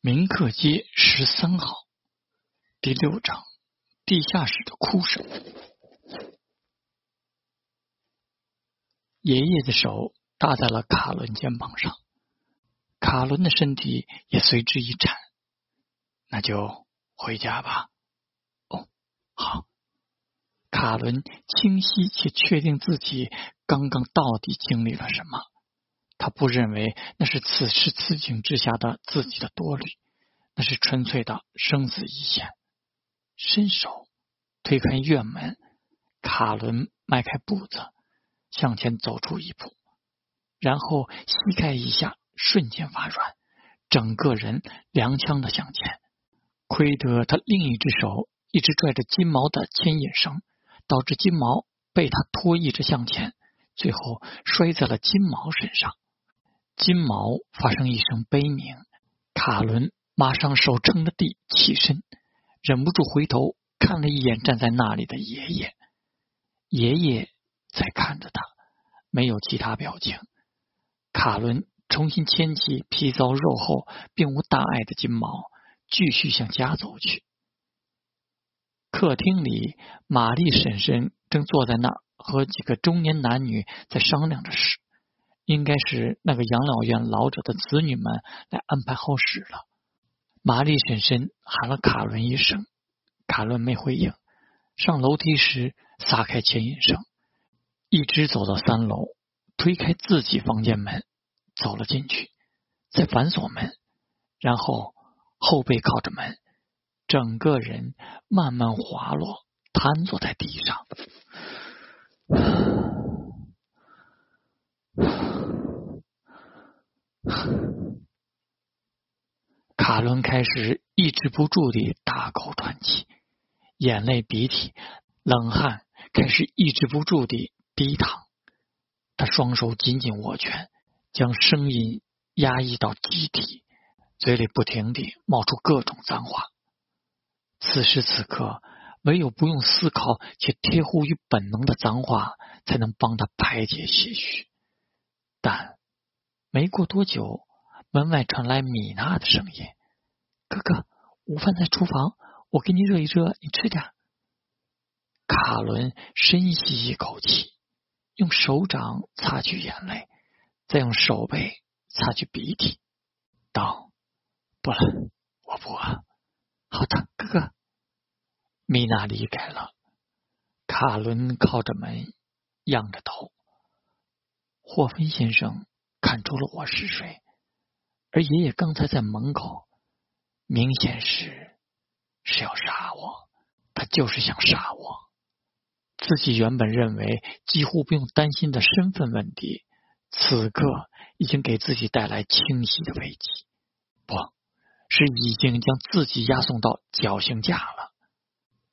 明客街十三号第六章：地下室的哭声。爷爷的手搭在了卡伦肩膀上，卡伦的身体也随之一颤。那就回家吧。哦，好。卡伦清晰且确定自己刚刚到底经历了什么。他不认为那是此时此景之下的自己的多虑，那是纯粹的生死一线。伸手推开院门，卡伦迈开步子向前走出一步，然后膝盖一下瞬间发软，整个人踉跄的向前。亏得他另一只手一直拽着金毛的牵引绳，导致金毛被他拖曳着向前，最后摔在了金毛身上。金毛发生一声悲鸣，卡伦马上手撑着地起身，忍不住回头看了一眼站在那里的爷爷。爷爷在看着他，没有其他表情。卡伦重新牵起皮糙肉厚、并无大碍的金毛，继续向家走去。客厅里，玛丽婶婶正坐在那儿，和几个中年男女在商量着事。应该是那个养老院老者的子女们来安排后事了。玛丽婶婶喊了卡伦一声，卡伦没回应。上楼梯时撒开牵引绳，一直走到三楼，推开自己房间门，走了进去，再反锁门，然后后背靠着门，整个人慢慢滑落，瘫坐在地上。卡伦开始抑制不住地大口喘气，眼泪、鼻涕、冷汗开始抑制不住地滴淌。他双手紧紧握拳，将声音压抑到极体，嘴里不停地冒出各种脏话。此时此刻，唯有不用思考且贴乎于本能的脏话，才能帮他排解些许。但没过多久。门外传来米娜的声音：“哥哥，午饭在厨房，我给你热一热，你吃点。”卡伦深吸一口气，用手掌擦去眼泪，再用手背擦去鼻涕，道：“不了，我不饿。”“好的，哥哥。”米娜离开了。卡伦靠着门，仰着头。霍芬先生看出了我是谁。而爷爷刚才在门口，明显是是要杀我，他就是想杀我。自己原本认为几乎不用担心的身份问题，此刻已经给自己带来清晰的危机，不是已经将自己押送到绞刑架了。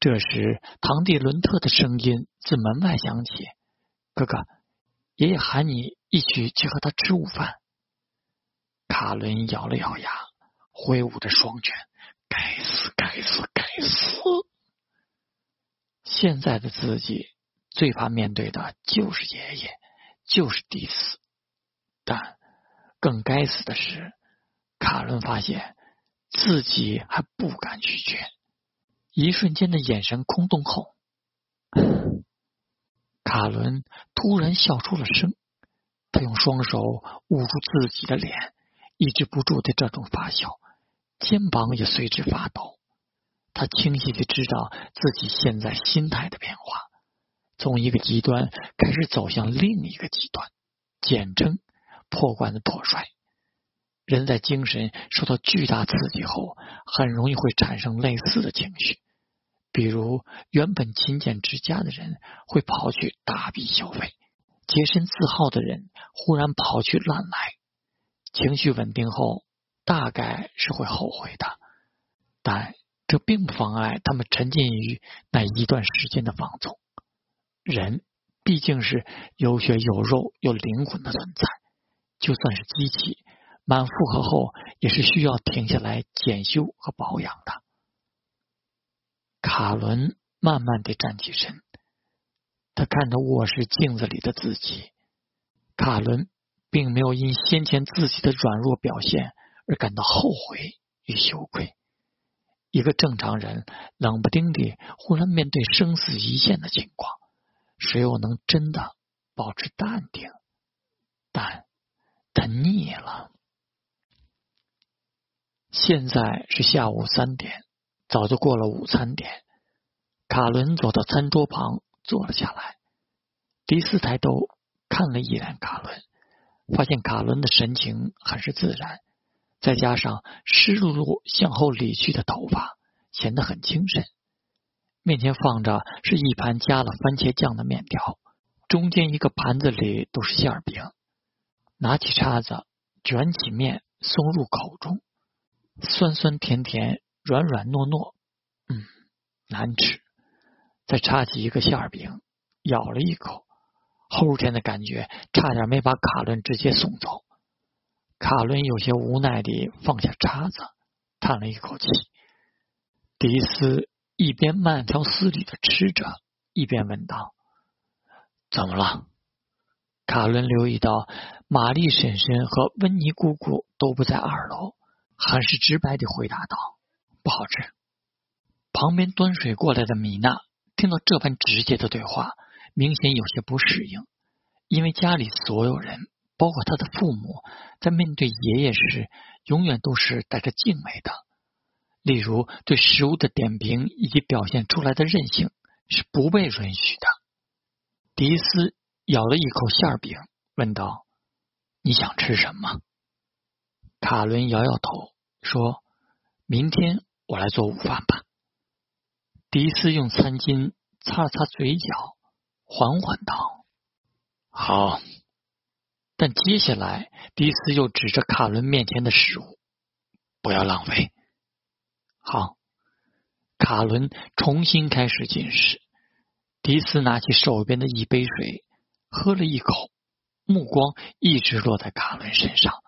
这时，堂弟伦特的声音自门外响起：“哥哥，爷爷喊你一起去和他吃午饭。”卡伦咬了咬牙，挥舞着双拳：“该死，该死，该死！”现在的自己最怕面对的就是爷爷，就是迪斯。但更该死的是，卡伦发现自己还不敢拒绝。一瞬间的眼神空洞后，卡伦突然笑出了声。他用双手捂住自己的脸。抑制不住的这种发笑，肩膀也随之发抖。他清晰的知道自己现在心态的变化，从一个极端开始走向另一个极端，简称破罐子破摔。人在精神受到巨大刺激后，很容易会产生类似的情绪，比如原本勤俭持家的人会跑去大笔消费，洁身自好的人忽然跑去乱来。情绪稳定后，大概是会后悔的，但这并不妨碍他们沉浸于那一段时间的放纵。人毕竟是有血有肉有灵魂的存在，就算是机器，满负荷后也是需要停下来检修和保养的。卡伦慢慢的站起身，他看着卧室镜子里的自己。卡伦并没有因先前自己的软弱表现而感到后悔与羞愧。一个正常人冷不丁地忽然面对生死一线的情况，谁又能真的保持淡定？但他腻了。现在是下午三点，早就过了午餐点。卡伦走到餐桌旁坐了下来。迪斯抬头看了一眼卡伦，发现卡伦的神情很是自然，再加上湿漉漉向后理去的头发，显得很精神。面前放着是一盘加了番茄酱的面条，中间一个盘子里都是馅饼。拿起叉子卷起面送入口中。酸酸甜甜，软软糯糯，嗯，难吃。再插起一个馅饼，咬了一口，齁甜的感觉差点没把卡伦直接送走。卡伦有些无奈地放下叉子，叹了一口气。迪斯一边慢条斯理的吃着，一边问道：“怎么了？”卡伦留意到玛丽婶婶和温妮姑姑都不在二楼。很是直白的回答道：“不好吃。”旁边端水过来的米娜听到这般直接的对话，明显有些不适应，因为家里所有人，包括他的父母，在面对爷爷时，永远都是带着敬畏的。例如，对食物的点评以及表现出来的任性是不被允许的。迪斯咬了一口馅饼，问道：“你想吃什么？”卡伦摇摇头，说：“明天我来做午饭吧。”迪斯用餐巾擦了擦嘴角，缓缓道：“好。”但接下来，迪斯又指着卡伦面前的食物：“不要浪费。”好，卡伦重新开始进食。迪斯拿起手边的一杯水，喝了一口，目光一直落在卡伦身上。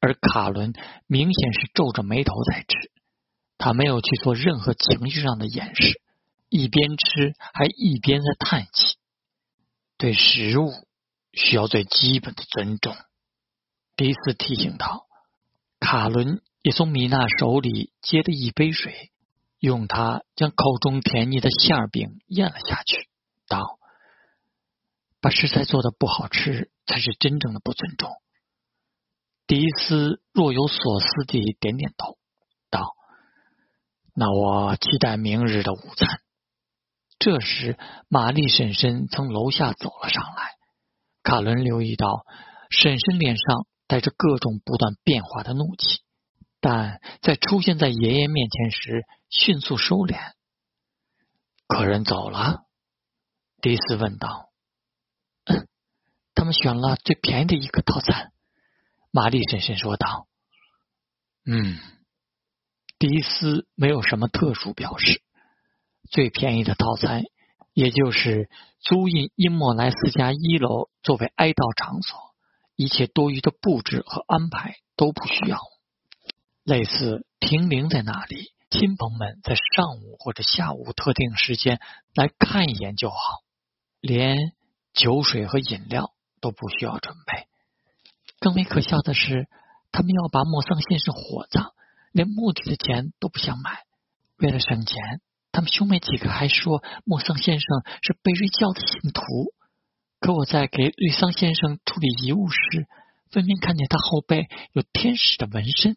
而卡伦明显是皱着眉头在吃，他没有去做任何情绪上的掩饰，一边吃还一边在叹气。对食物需要最基本的尊重，迪斯提醒道。卡伦也从米娜手里接了一杯水，用它将口中甜腻的馅饼咽了下去，道：“把食材做的不好吃，才是真正的不尊重。”迪斯若有所思地点点头，道：“那我期待明日的午餐。”这时，玛丽婶婶从楼下走了上来。卡伦留意到婶婶脸上带着各种不断变化的怒气，但在出现在爷爷面前时迅速收敛。客人走了，迪斯问道：“，他们选了最便宜的一个套餐。”玛丽婶婶说道：“嗯，迪斯没有什么特殊表示。最便宜的套餐，也就是租印英莫莱斯家一楼作为哀悼场所，一切多余的布置和安排都不需要。类似停灵在那里，亲朋们在上午或者下午特定时间来看一眼就好，连酒水和饮料都不需要准备。”更为可笑的是，他们要把莫桑先生火葬，连墓地的钱都不想买。为了省钱，他们兄妹几个还说莫桑先生是贝瑞教的信徒。可我在给瑞桑先生处理遗物时，分明看见他后背有天使的纹身。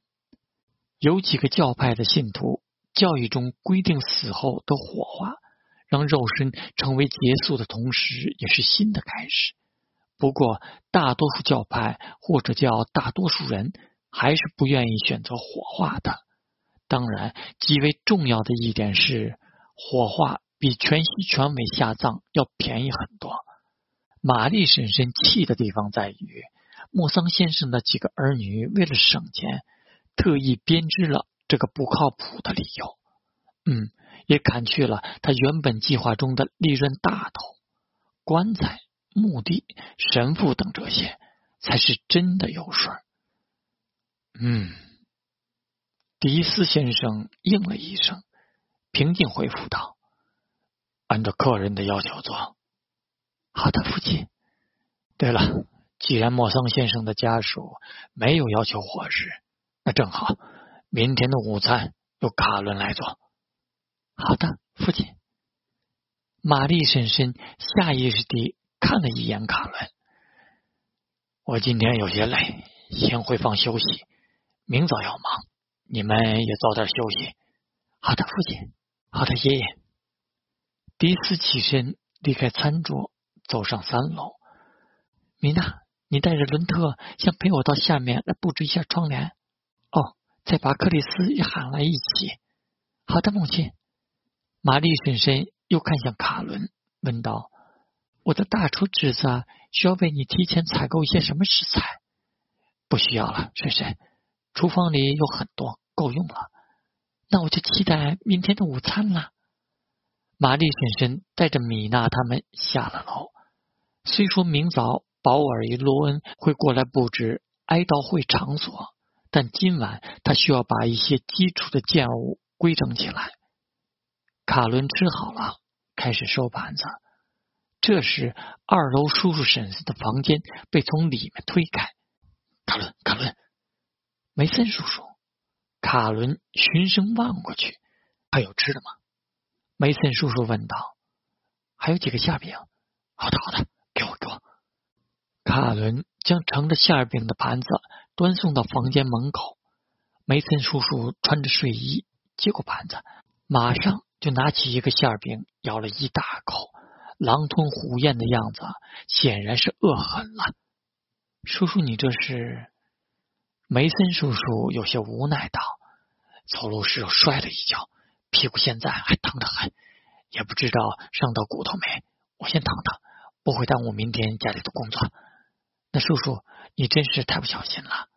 有几个教派的信徒，教义中规定死后都火化，让肉身成为结束的同时，也是新的开始。不过，大多数教派或者叫大多数人还是不愿意选择火化的。当然，极为重要的一点是，火化比全息全尾下葬要便宜很多。玛丽婶婶气的地方在于，莫桑先生的几个儿女为了省钱，特意编织了这个不靠谱的理由。嗯，也砍去了他原本计划中的利润大头棺材。墓地、神父等这些才是真的有水。嗯，迪斯先生应了一声，平静回复道：“按照客人的要求做。”好的，父亲。对了，既然莫桑先生的家属没有要求伙食，那正好，明天的午餐由卡伦来做。好的，父亲。玛丽婶婶下意识地看了一眼卡伦。我今天有些累，先回房休息。明早要忙，你们也早点休息。好的，父亲。好的，爷爷。迪斯起身离开餐桌，走上三楼。米娜，你带着伦特先陪我到下面来布置一下窗帘。哦，再把克里斯也喊来一起。好的，母亲。玛丽婶婶又看向卡伦，问道：“我的大厨侄子需要为你提前采购一些什么食材？”不需要了，婶婶。厨房里有很多，够用了。那我就期待明天的午餐了。玛丽婶婶带着米娜他们下了楼。虽说明早保尔与罗恩会过来布置哀悼会场所，但今晚他需要把一些基础的建物规整起来。卡伦吃好了，开始收盘子。这时，二楼叔叔婶子的房间被从里面推开。卡伦，卡伦，梅森叔叔。卡伦循声望过去，还有吃的吗？梅森叔叔问道。还有几个馅饼。好的，好的，给我，给我。卡伦将盛着馅饼的盘子端送到房间门口。梅森叔叔穿着睡衣，接过盘子，马上。就拿起一个馅饼，咬了一大口，狼吞虎咽的样子，显然是饿狠了。叔叔，你这是？梅森叔叔有些无奈道：“走路时摔了一跤，屁股现在还疼得很，也不知道伤到骨头没。我先躺躺，不会耽误明天家里的工作。那叔叔，你真是太不小心了。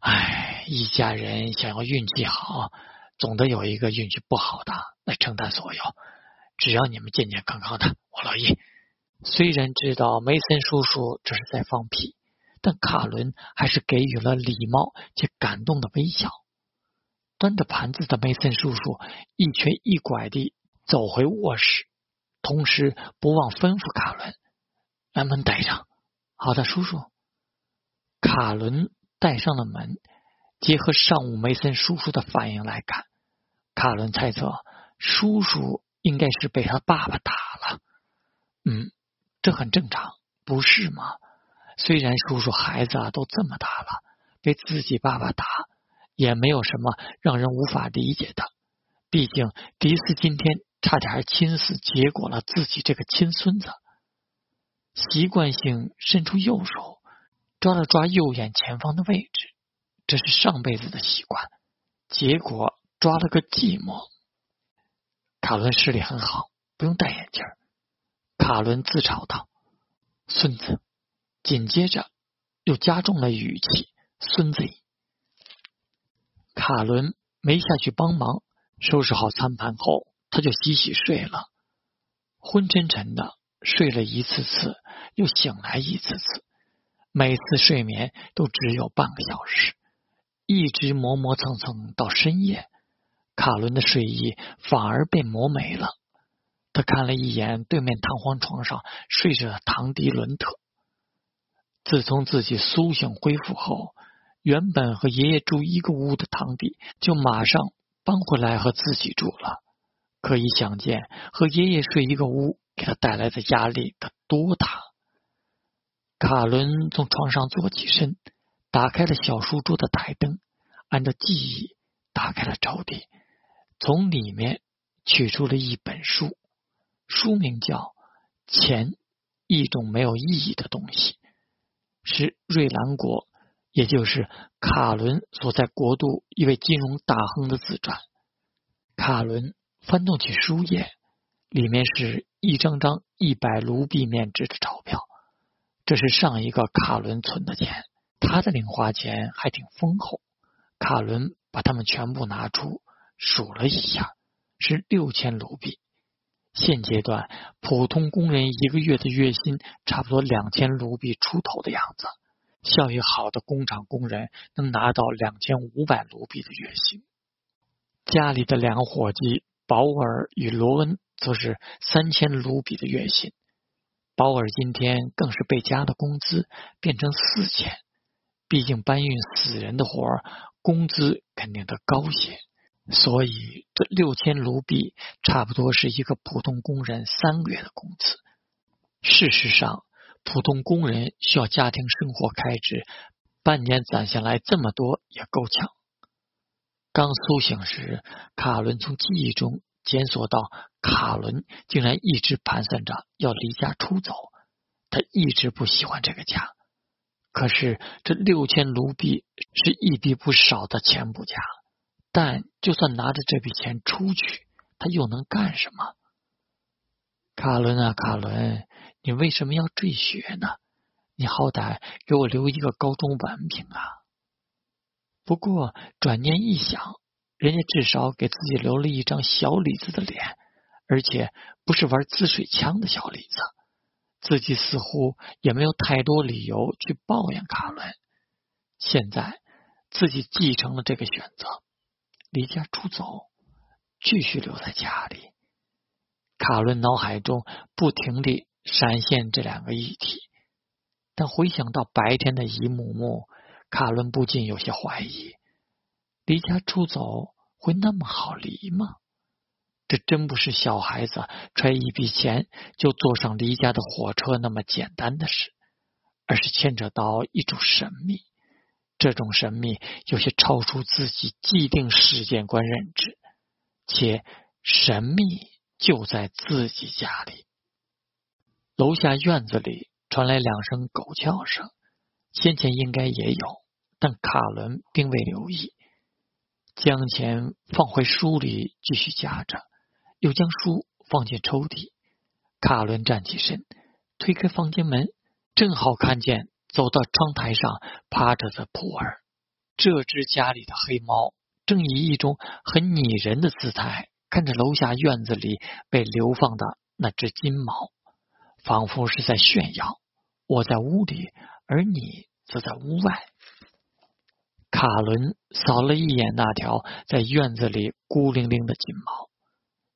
唉，一家人想要运气好。”总得有一个运气不好的来承担所有。只要你们健健康康的，我乐意。虽然知道梅森叔叔这是在放屁，但卡伦还是给予了礼貌且感动的微笑。端着盘子的梅森叔叔一瘸一拐地走回卧室，同时不忘吩咐卡伦：“把门带上。”“好的，叔叔。”卡伦带上了门。结合上午梅森叔叔的反应来看，卡伦猜测叔叔应该是被他爸爸打了。嗯，这很正常，不是吗？虽然叔叔孩子啊都这么大了，被自己爸爸打也没有什么让人无法理解的。毕竟迪斯今天差点亲死，结果了自己这个亲孙子。习惯性伸出右手，抓了抓右眼前方的位置。这是上辈子的习惯，结果抓了个寂寞。卡伦视力很好，不用戴眼镜。卡伦自嘲道：“孙子。”紧接着又加重了语气：“孙子。”卡伦没下去帮忙，收拾好餐盘后，他就洗洗睡了。昏沉沉的睡了一次次，又醒来一次次，每次睡眠都只有半个小时。一直磨磨蹭蹭到深夜，卡伦的睡意反而被磨没了。他看了一眼对面弹簧床上睡着的唐迪伦特。自从自己苏醒恢复后，原本和爷爷住一个屋的唐迪就马上搬回来和自己住了。可以想见，和爷爷睡一个屋给他带来的压力得多大。卡伦从床上坐起身。打开了小书桌的台灯，按照记忆打开了抽屉，从里面取出了一本书，书名叫《钱：一种没有意义的东西》，是瑞兰国，也就是卡伦所在国度一位金融大亨的自传。卡伦翻动起书页，里面是一张张一百卢比面值的钞票，这是上一个卡伦存的钱。他的零花钱还挺丰厚，卡伦把他们全部拿出数了一下，是六千卢比。现阶段普通工人一个月的月薪差不多两千卢比出头的样子，效益好的工厂工人能拿到两千五百卢比的月薪。家里的两个伙计保尔与罗恩则是三千卢比的月薪。保尔今天更是被加了工资，变成四千。毕竟搬运死人的活儿，工资肯定得高些。所以这六千卢币差不多是一个普通工人三个月的工资。事实上，普通工人需要家庭生活开支，半年攒下来这么多也够呛。刚苏醒时，卡伦从记忆中检索到，卡伦竟然一直盘算着要离家出走。他一直不喜欢这个家，可是这六千卢币是一笔不少的钱不假。但就算拿着这笔钱出去，他又能干什么？卡伦啊，卡伦，你为什么要赘学呢？你好歹给我留一个高中文凭啊！不过转念一想，人家至少给自己留了一张小李子的脸，而且不是玩滋水枪的小李子，自己似乎也没有太多理由去抱怨卡伦。现在自己继承了这个选择，离家出走，继续留在家里。卡伦脑海中不停地闪现这两个议题，但回想到白天的一幕幕。卡伦不禁有些怀疑：离家出走会那么好离吗？这真不是小孩子揣一笔钱就坐上离家的火车那么简单的事，而是牵扯到一种神秘。这种神秘有些超出自己既定世界观认知，且神秘就在自己家里。楼下院子里传来两声狗叫声，先前应该也有。但卡伦并未留意，将钱放回书里继续夹着，又将书放进抽屉。卡伦站起身，推开房间门，正好看见走到窗台上趴着的普尔。这只家里的黑猫正以一种很拟人的姿态看着楼下院子里被流放的那只金毛，仿佛是在炫耀：我在屋里，而你则在屋外。卡伦扫了一眼那条在院子里孤零零的金毛。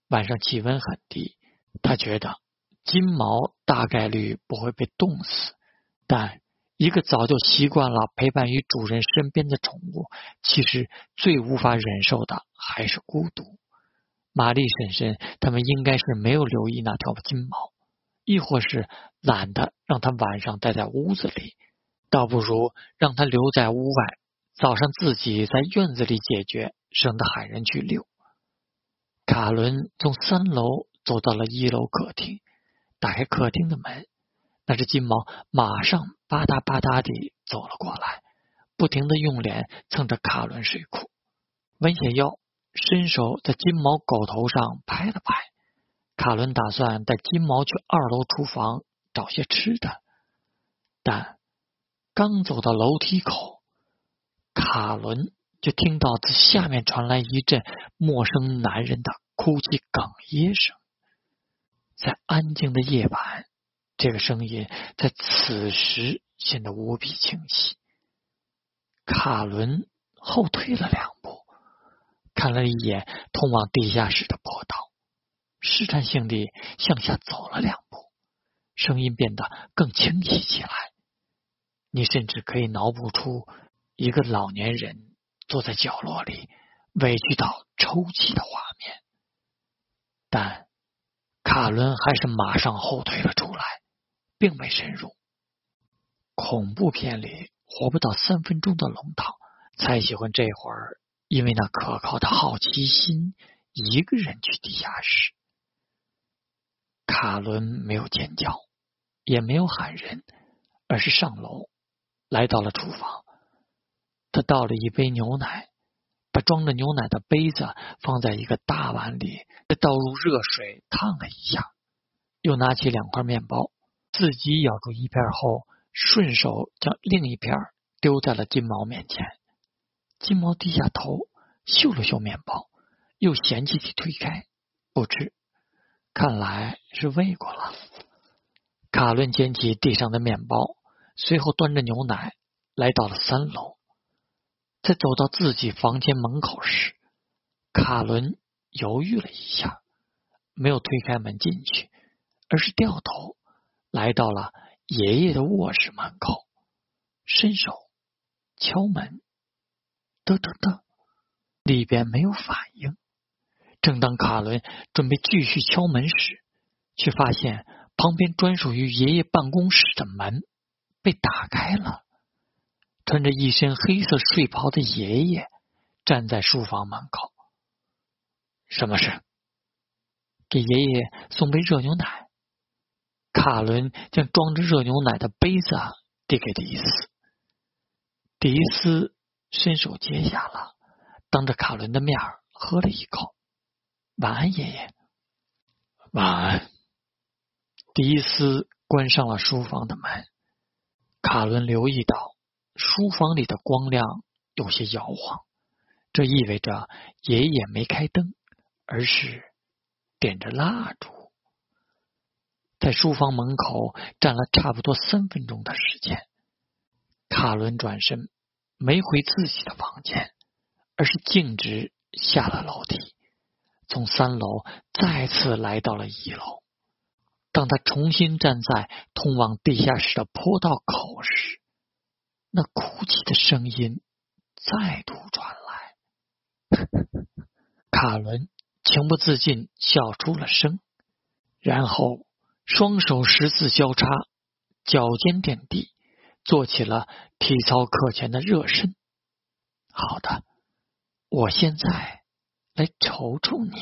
晚上气温很低，他觉得金毛大概率不会被冻死。但一个早就习惯了陪伴于主人身边的宠物，其实最无法忍受的还是孤独。玛丽婶婶他们应该是没有留意那条金毛，亦或是懒得让它晚上待在屋子里，倒不如让它留在屋外。早上自己在院子里解决，省得喊人去遛。卡伦从三楼走到了一楼客厅，打开客厅的门，那只金毛马上吧嗒吧嗒地走了过来，不停地用脸蹭着卡伦睡裤，弯下腰，伸手在金毛狗头上拍了拍。卡伦打算带金毛去二楼厨房找些吃的，但刚走到楼梯口。卡伦就听到自下面传来一阵陌生男人的哭泣哽咽声，在安静的夜晚，这个声音在此时显得无比清晰。卡伦后退了两步，看了一眼通往地下室的坡道，试探性地向下走了两步，声音变得更清晰起来。你甚至可以脑补出。一个老年人坐在角落里，委屈到抽泣的画面，但卡伦还是马上后退了出，并未深入。恐怖片里活不到三分钟的龙套才喜欢这会儿，因为那可靠的好奇心，一个人去地下室。卡伦没有尖叫，也没有喊人，而是上楼，来到了厨房。他倒了一杯牛奶，把装着牛奶的杯子放在一个大碗里，再倒入热水烫了一下，又拿起两块面包，自己咬住一片后，顺手将另一片丢在了金毛面前。金毛低下头，嗅了嗅面包，又嫌弃地推开，不吃。看来是喂过了。卡伦捡起地上的面包，随后端着牛奶来到了三楼。在走到自己房间门口时，卡伦犹豫了一下，没有推开门进去，而是掉头来到了爷爷的卧室门口，伸手敲门，嘚嘚嘚，里边没有反应。正当卡伦准备继续敲门时，却发现旁边专属于爷爷办公室的门被打开了。穿着一身黑色睡袍的爷爷站在书房门口。什么事？给爷爷送杯热牛奶。卡伦将装着热牛奶的杯子递给迪斯。迪斯伸手接下了，当着卡伦的面喝了一口。晚安，爷爷。晚安。迪斯关上了书房的门。卡伦留意到。书房里的光亮有些摇晃，这意味着爷爷没开灯，而是点着蜡烛。在书房门口站了差不多三分钟的时间，卡伦转身没回自己的房间，而是径直下了楼梯，从三楼再次来到了一楼。当他重新站在通往地下室的坡道口时，那哭泣的声音再度传来，卡伦情不自禁笑出了声，然后双手十字交叉，脚尖点地，做起了体操课前的热身。好的，我现在来瞅瞅你。